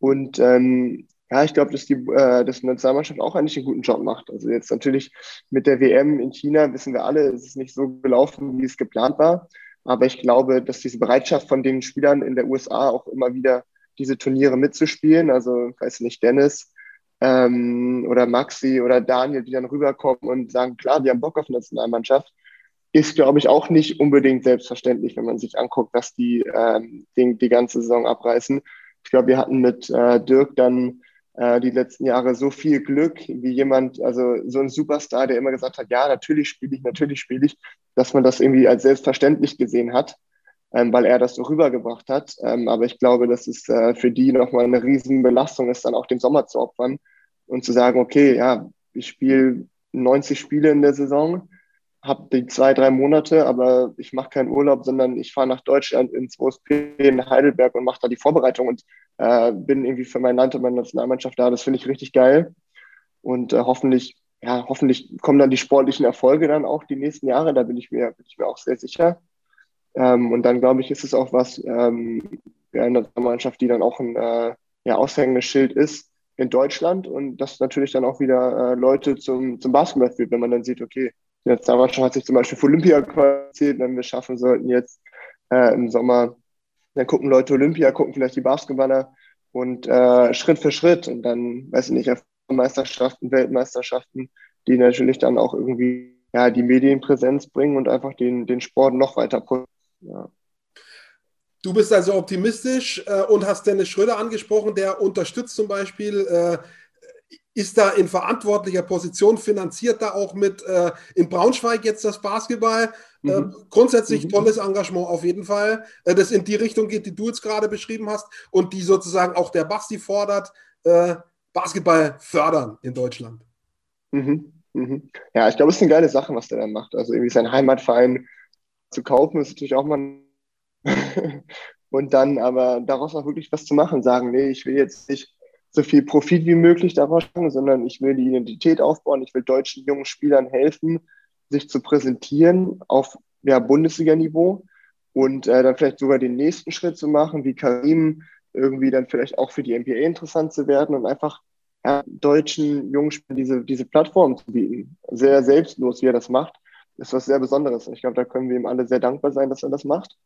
Speaker 2: Und ähm, ja, ich glaube, dass die, äh, dass die Nationalmannschaft auch eigentlich einen guten Job macht. Also jetzt natürlich mit der WM in China wissen wir alle, es ist nicht so gelaufen, wie es geplant war. Aber ich glaube, dass diese Bereitschaft von den Spielern in der USA auch immer wieder diese Turniere mitzuspielen, also weiß nicht, Dennis ähm, oder Maxi oder Daniel, die dann rüberkommen und sagen, klar, wir haben Bock auf Nationalmannschaft, ist, glaube ich, auch nicht unbedingt selbstverständlich, wenn man sich anguckt, dass die ähm, die, die ganze Saison abreißen. Ich glaube, wir hatten mit äh, Dirk dann äh, die letzten Jahre so viel Glück, wie jemand, also so ein Superstar, der immer gesagt hat, ja, natürlich spiele ich, natürlich spiele ich, dass man das irgendwie als selbstverständlich gesehen hat, ähm, weil er das so rübergebracht hat. Ähm, aber ich glaube, dass es äh, für die nochmal eine riesen Belastung ist, dann auch den Sommer zu opfern und zu sagen, okay, ja, ich spiele 90 Spiele in der Saison, habe die zwei, drei Monate, aber ich mache keinen Urlaub, sondern ich fahre nach Deutschland ins OSP in Heidelberg und mache da die Vorbereitung und äh, bin irgendwie für mein Land und meine Nationalmannschaft da. Das finde ich richtig geil. Und äh, hoffentlich, ja, hoffentlich kommen dann die sportlichen Erfolge dann auch die nächsten Jahre. Da bin ich mir, bin ich mir auch sehr sicher. Ähm, und dann glaube ich, ist es auch was ähm, für eine Nationalmannschaft, die dann auch ein äh, ja, aushängendes Schild ist in Deutschland und das natürlich dann auch wieder äh, Leute zum, zum Basketball führt, wenn man dann sieht, okay, die Nationalmannschaft hat sich zum Beispiel für Olympia qualifiziert, wenn wir schaffen sollten jetzt äh, im Sommer, dann gucken Leute Olympia, gucken vielleicht die Basketballer und äh, Schritt für Schritt und dann, weiß ich nicht, Meisterschaften, Weltmeisterschaften, die natürlich dann auch irgendwie ja, die Medienpräsenz bringen und einfach den, den Sport noch weiter pushen. Ja.
Speaker 1: Du bist also optimistisch äh, und hast Dennis Schröder angesprochen, der unterstützt zum Beispiel äh, ist da in verantwortlicher Position, finanziert da auch mit äh, in Braunschweig jetzt das Basketball. Mhm. Äh, grundsätzlich mhm. tolles Engagement auf jeden Fall, äh, das in die Richtung geht, die du jetzt gerade beschrieben hast und die sozusagen auch der Basti fordert, äh, Basketball fördern in Deutschland.
Speaker 2: Mhm. mhm. Ja, ich glaube, es ist eine geile Sache, was der dann macht. Also irgendwie sein Heimatverein zu kaufen, ist natürlich auch mal und dann aber daraus auch wirklich was zu machen, sagen, nee, ich will jetzt nicht so viel Profit wie möglich daraus machen, sondern ich will die Identität aufbauen. Ich will deutschen jungen Spielern helfen, sich zu präsentieren auf ja, Bundesliga-Niveau und äh, dann vielleicht sogar den nächsten Schritt zu machen, wie Karim irgendwie dann vielleicht auch für die NBA interessant zu werden und einfach ja, deutschen jungen Spielern diese, diese Plattform zu bieten. Sehr selbstlos, wie er das macht, ist was sehr Besonderes. Ich glaube, da können wir ihm alle sehr dankbar sein, dass er das macht.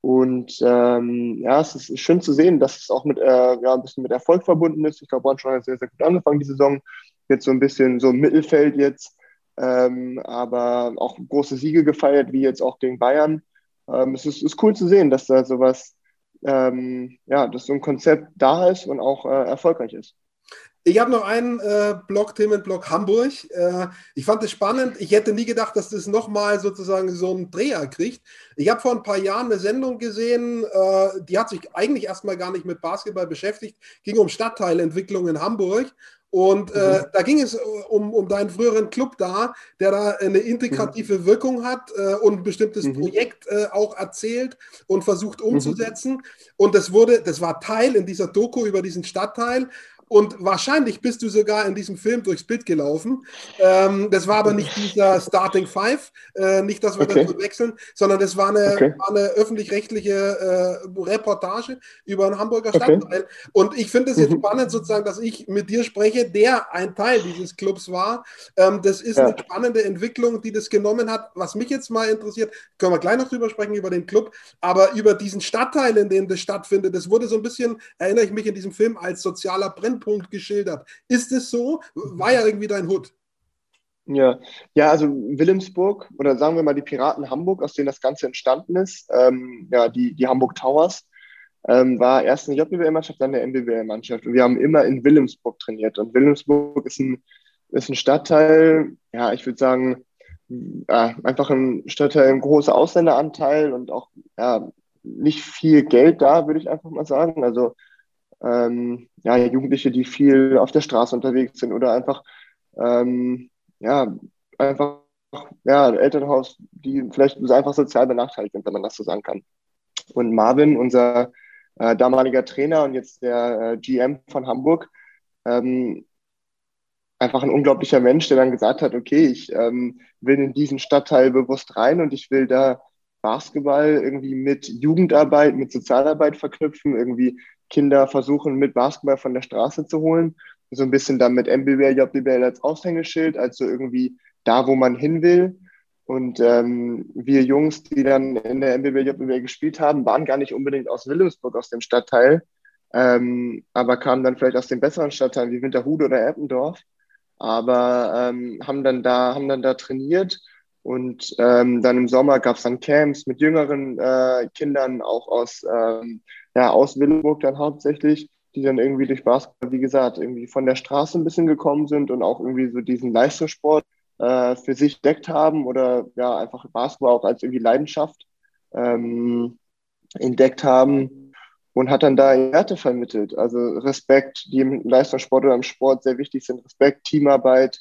Speaker 2: Und ähm, ja, es ist schön zu sehen, dass es auch mit äh, ja, ein bisschen mit Erfolg verbunden ist. Ich glaube, Braunschweig hat sehr, sehr gut angefangen die Saison. Jetzt so ein bisschen so im Mittelfeld jetzt, ähm, aber auch große Siege gefeiert, wie jetzt auch gegen Bayern. Ähm, es ist, ist cool zu sehen, dass da sowas, ähm, ja, dass so ein Konzept da ist und auch äh, erfolgreich ist.
Speaker 1: Ich habe noch einen äh, Blog, Themenblock Hamburg. Äh, ich fand es spannend. Ich hätte nie gedacht, dass das nochmal sozusagen so einen Dreher kriegt. Ich habe vor ein paar Jahren eine Sendung gesehen, äh, die hat sich eigentlich erstmal gar nicht mit Basketball beschäftigt, ging um Stadtteilentwicklung in Hamburg. Und äh, mhm. da ging es äh, um, um deinen früheren Club da, der da eine integrative mhm. Wirkung hat äh, und ein bestimmtes mhm. Projekt äh, auch erzählt und versucht mhm. umzusetzen. Und das wurde, das war Teil in dieser Doku über diesen Stadtteil. Und wahrscheinlich bist du sogar in diesem Film durchs Bild gelaufen. Ähm, das war aber nicht dieser Starting Five, äh, nicht, dass wir okay. das wechseln, sondern das war eine, okay. eine öffentlich-rechtliche äh, Reportage über einen Hamburger Stadtteil. Okay. Und ich finde es jetzt mhm. spannend, sozusagen, dass ich mit dir spreche, der ein Teil dieses Clubs war. Ähm, das ist ja. eine spannende Entwicklung, die das genommen hat. Was mich jetzt mal interessiert, können wir gleich noch drüber sprechen, über den Club, aber über diesen Stadtteil, in dem das stattfindet, das wurde so ein bisschen, erinnere ich mich in diesem Film, als sozialer Brennpunkt Brennpunkt geschildert. Ist es so? War ja irgendwie dein Hut.
Speaker 2: Ja, ja, also Wilhelmsburg oder sagen wir mal die Piraten Hamburg, aus denen das Ganze entstanden ist, ähm, ja, die, die Hamburg Towers, ähm, war erst eine JBL-Mannschaft, dann eine MBBL-Mannschaft. Und wir haben immer in Wilhelmsburg trainiert. Und Wilhelmsburg ist ein, ist ein Stadtteil, ja, ich würde sagen, ja, einfach ein Stadtteil, ein großer Ausländeranteil und auch ja, nicht viel Geld da, würde ich einfach mal sagen. Also ähm, ja, Jugendliche, die viel auf der Straße unterwegs sind oder einfach, ähm, ja, einfach, ja, Elternhaus, die vielleicht einfach sozial benachteiligt sind, wenn man das so sagen kann. Und Marvin, unser äh, damaliger Trainer und jetzt der äh, GM von Hamburg, ähm, einfach ein unglaublicher Mensch, der dann gesagt hat, okay, ich ähm, will in diesen Stadtteil bewusst rein und ich will da Basketball irgendwie mit Jugendarbeit, mit Sozialarbeit verknüpfen, irgendwie Kinder versuchen, mit Basketball von der Straße zu holen. So ein bisschen dann mit MBBL, JBL als Aushängeschild, also irgendwie da, wo man hin will. Und ähm, wir Jungs, die dann in der MBBL, JBL gespielt haben, waren gar nicht unbedingt aus Wilhelmsburg, aus dem Stadtteil, ähm, aber kamen dann vielleicht aus den besseren Stadtteilen wie Winterhude oder Eppendorf. Aber ähm, haben dann da, haben dann da trainiert und ähm, dann im Sommer gab es dann Camps mit jüngeren äh, Kindern, auch aus ähm, ja, aus Willenburg dann hauptsächlich, die dann irgendwie durch Basketball, wie gesagt, irgendwie von der Straße ein bisschen gekommen sind und auch irgendwie so diesen Leistungssport äh, für sich entdeckt haben oder ja, einfach Basketball auch als irgendwie Leidenschaft ähm, entdeckt haben und hat dann da Werte vermittelt. Also Respekt, die im Leistungssport oder im Sport sehr wichtig sind, Respekt, Teamarbeit.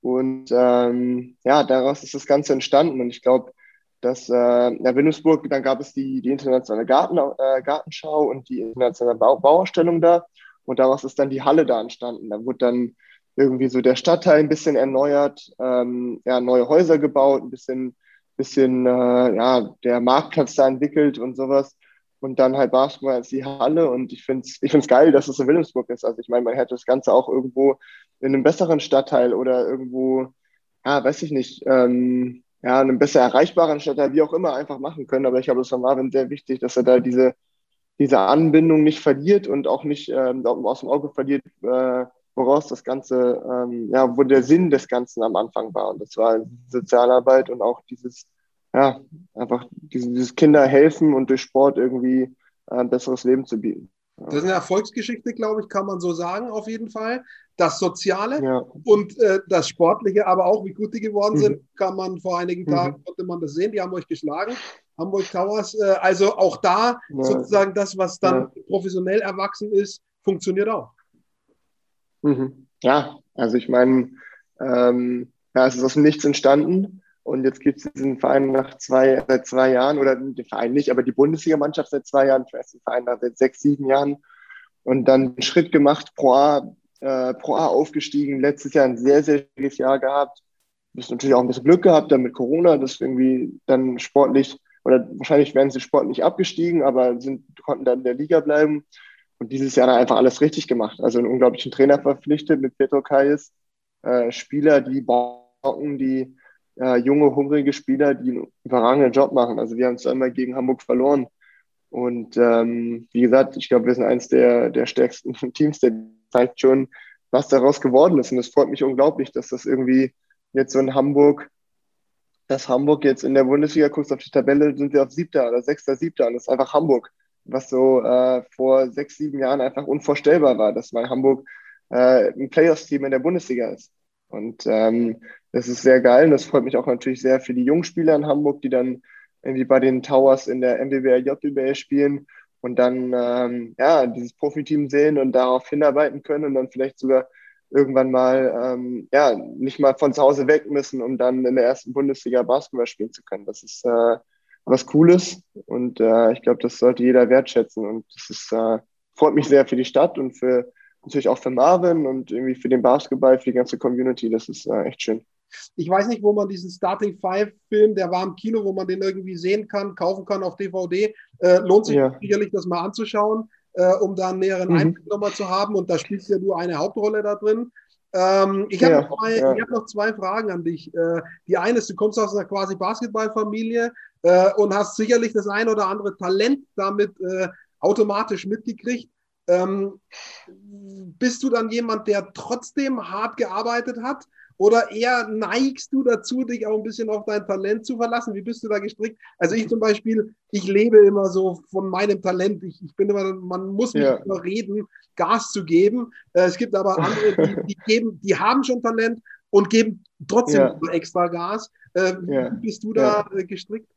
Speaker 2: Und ähm, ja, daraus ist das Ganze entstanden. Und ich glaube, dass äh, in Wilhelmsburg, dann gab es die, die internationale Garten, äh, Gartenschau und die internationale Bau Bauausstellung da. Und daraus ist dann die Halle da entstanden. Da wurde dann irgendwie so der Stadtteil ein bisschen erneuert, ähm, ja, neue Häuser gebaut, ein bisschen, bisschen äh, ja, der Marktplatz da entwickelt und sowas. Und dann halt Basketball als die Halle. Und ich finde es ich find's geil, dass es in Wilhelmsburg ist. Also ich meine, man hätte das Ganze auch irgendwo in einem besseren Stadtteil oder irgendwo, ja, weiß ich nicht, ähm, ja, einen besser erreichbaren Stadtteil, wie auch immer, einfach machen können. Aber ich glaube, es war Marvin sehr wichtig, dass er da diese, diese Anbindung nicht verliert und auch nicht ähm, aus dem Auge verliert, äh, woraus das Ganze, ähm, ja, wo der Sinn des Ganzen am Anfang war. Und das war Sozialarbeit und auch dieses, ja, einfach dieses, dieses Kinder helfen und durch Sport irgendwie ein besseres Leben zu bieten.
Speaker 1: Das ist eine Erfolgsgeschichte, glaube ich, kann man so sagen, auf jeden Fall. Das Soziale ja. und äh, das Sportliche, aber auch wie gut die geworden mhm. sind, kann man vor einigen mhm. Tagen, konnte man das sehen, die haben euch geschlagen, Hamburg Towers. Äh, also auch da ja. sozusagen das, was dann ja. professionell erwachsen ist, funktioniert auch.
Speaker 2: Mhm. Ja, also ich meine, ähm, ja, es ist aus dem Nichts entstanden. Und jetzt gibt es diesen Verein nach zwei, seit zwei Jahren, oder den Verein nicht, aber die Bundesligamannschaft seit zwei Jahren, vielleicht den Verein seit sechs, sieben Jahren. Und dann einen Schritt gemacht, Pro A, äh, Pro A aufgestiegen, letztes Jahr ein sehr, sehr schwieriges Jahr gehabt. Du hast natürlich auch ein bisschen Glück gehabt dann mit Corona, dass irgendwie dann sportlich, oder wahrscheinlich werden sie sportlich abgestiegen, aber sind, konnten dann in der Liga bleiben. Und dieses Jahr dann einfach alles richtig gemacht. Also einen unglaublichen Trainer verpflichtet mit Petro Kais, äh, Spieler, die bocken, die äh, junge, hungrige Spieler, die einen überragenden Job machen. Also wir haben zweimal gegen Hamburg verloren, Und ähm, wie gesagt, ich glaube, wir sind eines der, der stärksten Teams, der zeigt schon, was daraus geworden ist. Und es freut mich unglaublich, dass das irgendwie jetzt so in Hamburg, dass Hamburg jetzt in der Bundesliga, guckst auf die Tabelle, sind wir auf siebter oder sechster, siebter. Und das ist einfach Hamburg, was so äh, vor sechs, sieben Jahren einfach unvorstellbar war, dass mal Hamburg äh, ein Playoffs-Team in der Bundesliga ist. Und ähm, das ist sehr geil und das freut mich auch natürlich sehr für die Jungspieler in Hamburg, die dann irgendwie bei den Towers in der MBBL, JBL spielen und dann ähm, ja, dieses Profiteam sehen und darauf hinarbeiten können und dann vielleicht sogar irgendwann mal ähm, ja, nicht mal von zu Hause weg müssen, um dann in der ersten Bundesliga Basketball spielen zu können. Das ist äh, was Cooles und äh, ich glaube, das sollte jeder wertschätzen und das ist, äh, freut mich sehr für die Stadt und für natürlich auch für Marvin und irgendwie für den Basketball, für die ganze Community. Das ist äh, echt schön.
Speaker 1: Ich weiß nicht, wo man diesen Starting Five Film, der war im Kino, wo man den irgendwie sehen kann, kaufen kann auf DVD. Äh, lohnt sich ja. sicherlich, das mal anzuschauen, äh, um da einen näheren mhm. Einblick nochmal zu haben. Und da spielst ja du eine Hauptrolle da drin. Ähm, ich habe ja, noch, ja. hab noch, zwei Fragen an dich. Äh, die eine ist, du kommst aus einer quasi Basketballfamilie äh, und hast sicherlich das ein oder andere Talent damit äh, automatisch mitgekriegt. Ähm, bist du dann jemand, der trotzdem hart gearbeitet hat? Oder eher neigst du dazu, dich auch ein bisschen auf dein Talent zu verlassen? Wie bist du da gestrickt? Also ich zum Beispiel, ich lebe immer so von meinem Talent. Ich, ich bin immer, man muss mich ja. überreden, Gas zu geben. Äh, es gibt aber andere, die, die, geben, die haben schon Talent und geben trotzdem ja. extra Gas. Äh, ja. Wie bist du da äh, gestrickt?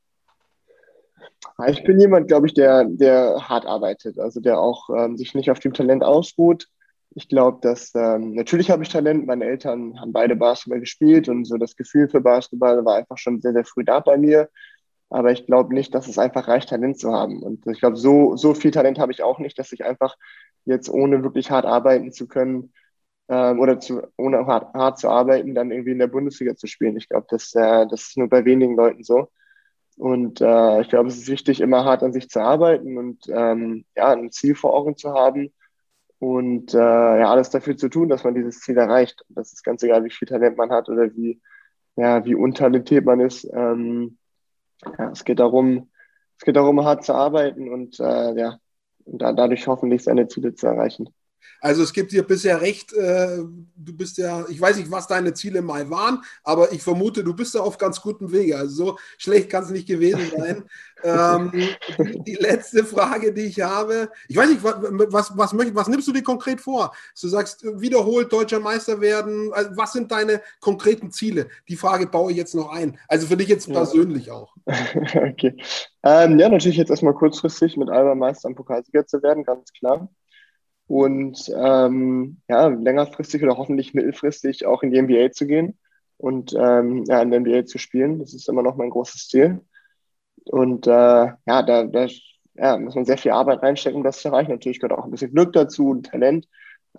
Speaker 2: Ich bin jemand, glaube ich, der, der hart arbeitet, also der auch ähm, sich nicht auf dem Talent ausruht. Ich glaube, dass ähm, natürlich habe ich Talent. Meine Eltern haben beide Basketball gespielt und so das Gefühl für Basketball war einfach schon sehr, sehr früh da bei mir. Aber ich glaube nicht, dass es einfach reicht, Talent zu haben. Und ich glaube, so, so viel Talent habe ich auch nicht, dass ich einfach jetzt ohne wirklich hart arbeiten zu können ähm, oder zu, ohne hart, hart zu arbeiten, dann irgendwie in der Bundesliga zu spielen. Ich glaube, das, äh, das ist nur bei wenigen Leuten so. Und äh, ich glaube, es ist wichtig, immer hart an sich zu arbeiten und ähm, ja, ein Ziel vor Augen zu haben und äh, ja, alles dafür zu tun, dass man dieses Ziel erreicht. Und das ist ganz egal, wie viel Talent man hat oder wie, ja, wie untalentiert man ist. Ähm, ja, es geht darum, es geht darum, hart zu arbeiten und äh, ja, und da, dadurch hoffentlich seine Ziele zu erreichen.
Speaker 1: Also es gibt dir bisher recht, äh, du bist ja, ich weiß nicht, was deine Ziele mal waren, aber ich vermute, du bist da auf ganz gutem Wege. Also so schlecht kann es nicht gewesen sein. ähm, die, letzte Frage, die ich habe, ich weiß nicht, was, was, was, was nimmst du dir konkret vor? Du sagst, wiederholt deutscher Meister werden. Also was sind deine konkreten Ziele? Die Frage baue ich jetzt noch ein. Also für dich jetzt ja. persönlich auch.
Speaker 2: okay. Ähm, ja, natürlich jetzt erstmal kurzfristig mit Alba Meister am Pokalsieger zu werden, ganz klar und ähm, ja, längerfristig oder hoffentlich mittelfristig auch in die NBA zu gehen und ähm, ja, in der NBA zu spielen. Das ist immer noch mein großes Ziel. Und äh, ja, da, da ja, muss man sehr viel Arbeit reinstecken, um das zu erreichen. Natürlich gehört auch ein bisschen Glück dazu und Talent.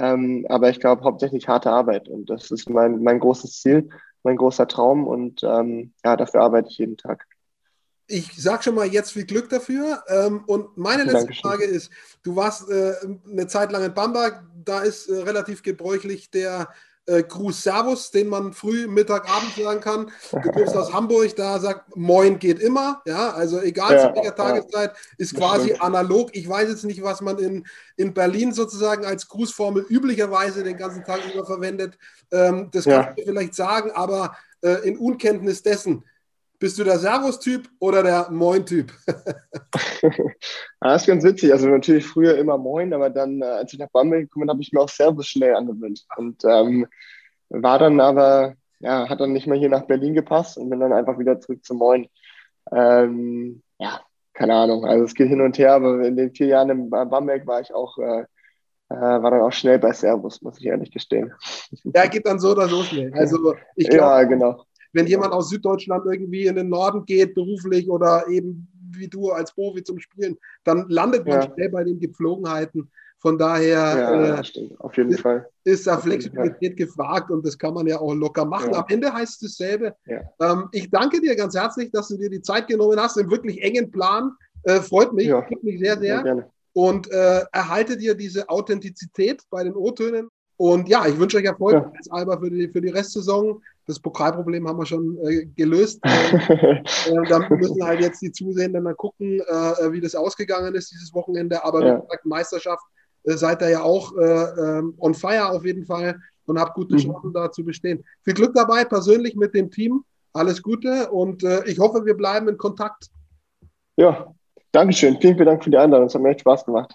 Speaker 2: Ähm, aber ich glaube hauptsächlich harte Arbeit. Und das ist mein, mein großes Ziel, mein großer Traum. Und ähm, ja, dafür arbeite ich jeden Tag
Speaker 1: ich sage schon mal jetzt viel Glück dafür. Ähm, und meine letzte Dankeschön. Frage ist: Du warst äh, eine Zeit lang in Bamberg, da ist äh, relativ gebräuchlich der äh, Gruß Servus, den man früh, Mittag, Abend sagen kann. Du kommst aus Hamburg, da sagt Moin geht immer. Ja, also egal ja, zu welcher Tageszeit, ja. ist quasi stimmt. analog. Ich weiß jetzt nicht, was man in, in Berlin sozusagen als Grußformel üblicherweise den ganzen Tag über verwendet. Ähm, das ja. kannst du vielleicht sagen, aber in Unkenntnis dessen bist du der Servus-Typ oder der Moin-Typ?
Speaker 2: das ist ganz witzig. Also natürlich früher immer Moin, aber dann, äh, als ich nach Bamberg gekommen bin, habe ich mir auch Servus schnell angewöhnt. Und ähm, war dann aber, ja, hat dann nicht mehr hier nach Berlin gepasst und bin dann einfach wieder zurück zu Moin. Ähm, ja, keine Ahnung. Also es geht hin und her, aber in den vier Jahren in Bamberg war ich auch, äh, äh, war dann auch schnell bei Servus, muss ich ehrlich gestehen.
Speaker 1: Ja, geht dann so oder so schnell. Also ich glaube, ja, genau wenn jemand aus Süddeutschland irgendwie in den Norden geht, beruflich oder eben wie du als Profi zum Spielen, dann landet man ja. schnell bei den Gepflogenheiten. Von daher
Speaker 2: ja, äh, Auf jeden
Speaker 1: ist,
Speaker 2: Fall.
Speaker 1: ist da Flexibilität gefragt und das kann man ja auch locker machen. Ja. Am Ende heißt es dasselbe. Ähm, ich danke dir ganz herzlich, dass du dir die Zeit genommen hast, im wirklich engen Plan. Äh, freut mich, freut mich sehr, sehr. sehr und äh, erhalte dir diese Authentizität bei den O-Tönen. Und ja, ich wünsche euch Erfolg als Alba für die, für die Restsaison. Das Pokalproblem haben wir schon äh, gelöst. äh, dann müssen halt jetzt die Zusehenden mal gucken, äh, wie das ausgegangen ist dieses Wochenende. Aber ja. wie gesagt, Meisterschaft äh, seid ihr ja auch äh, ähm, on fire auf jeden Fall und habt gute mhm. Chancen mhm. da zu bestehen. Viel Glück dabei, persönlich mit dem Team. Alles Gute und äh, ich hoffe, wir bleiben in Kontakt.
Speaker 2: Ja, Dankeschön. Vielen, vielen Dank für die Einladung. Es hat mir echt Spaß gemacht.